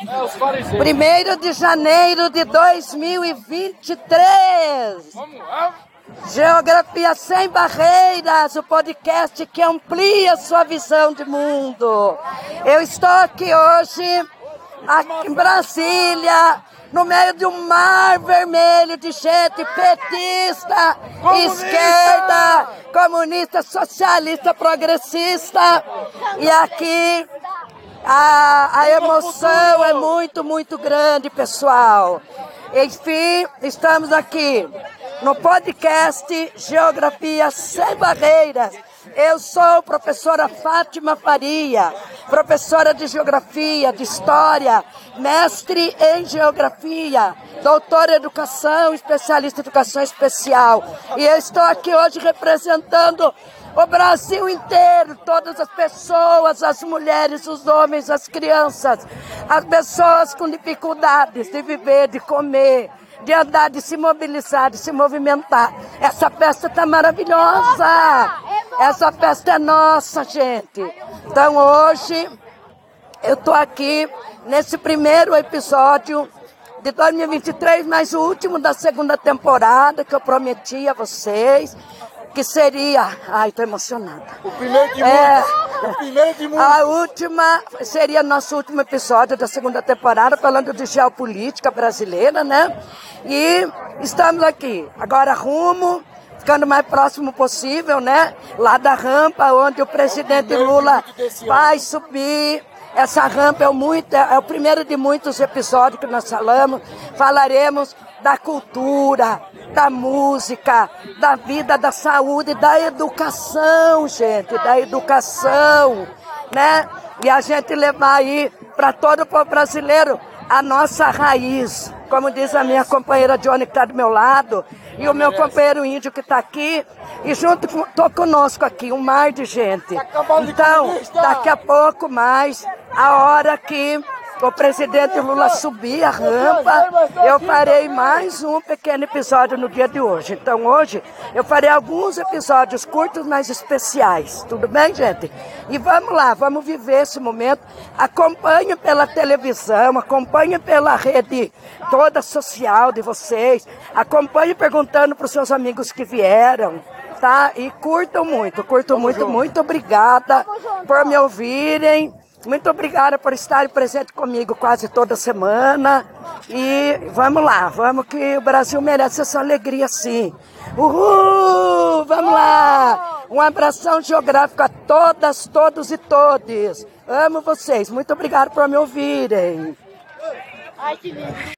1 de janeiro de 2023. Geografia Sem Barreiras, o podcast que amplia sua visão de mundo. Eu estou aqui hoje, aqui em Brasília, no meio de um mar vermelho de gente petista, comunista. esquerda, comunista, socialista, progressista. E aqui a, a emoção é muito, muito grande, pessoal. Enfim, estamos aqui no podcast Geografia Sem Barreiras. Eu sou professora Fátima Faria, professora de Geografia, de História, mestre em Geografia, doutora em Educação, especialista em Educação Especial. E eu estou aqui hoje representando o Brasil inteiro, todas as pessoas, as mulheres, os homens, as crianças, as pessoas com dificuldades de viver, de comer, de andar, de se mobilizar, de se movimentar. Essa festa está maravilhosa. Essa festa é nossa, gente. Então hoje eu estou aqui nesse primeiro episódio de 2023, mas o último da segunda temporada que eu prometi a vocês que seria. Ai, tô emocionada. O primeiro de é, O primeiro de muitos. A última seria nosso último episódio da segunda temporada, falando de geopolítica brasileira, né? E estamos aqui. Agora rumo, ficando mais próximo possível, né? Lá da rampa onde o presidente Lula vai subir. Essa rampa é, muito, é o primeiro de muitos episódios que nós falamos. Falaremos da cultura, da música, da vida, da saúde, da educação, gente, da educação, né? E a gente levar aí para todo o povo brasileiro a nossa raiz, como diz a minha companheira Johnny que está do meu lado, e o meu companheiro índio que está aqui, e junto com, tô conosco aqui, um mar de gente. Então, daqui a pouco mais, a hora que o presidente Lula subir a rampa, eu farei mais um pequeno episódio no dia de hoje. Então hoje eu farei alguns episódios curtos, mas especiais. Tudo bem, gente? E vamos lá, vamos viver esse momento. Acompanhe pela televisão, acompanhe pela rede toda social de vocês. Acompanhe perguntando para os seus amigos que vieram tá? E curtam muito, curtam muito, muito obrigada por me ouvirem. Muito obrigada por estar presente comigo quase toda semana. E vamos lá, vamos que o Brasil merece essa alegria sim. Uhul! Vamos lá! Um abração geográfico a todas, todos e todes. Amo vocês. Muito obrigado por me ouvirem. Ai, que lindo.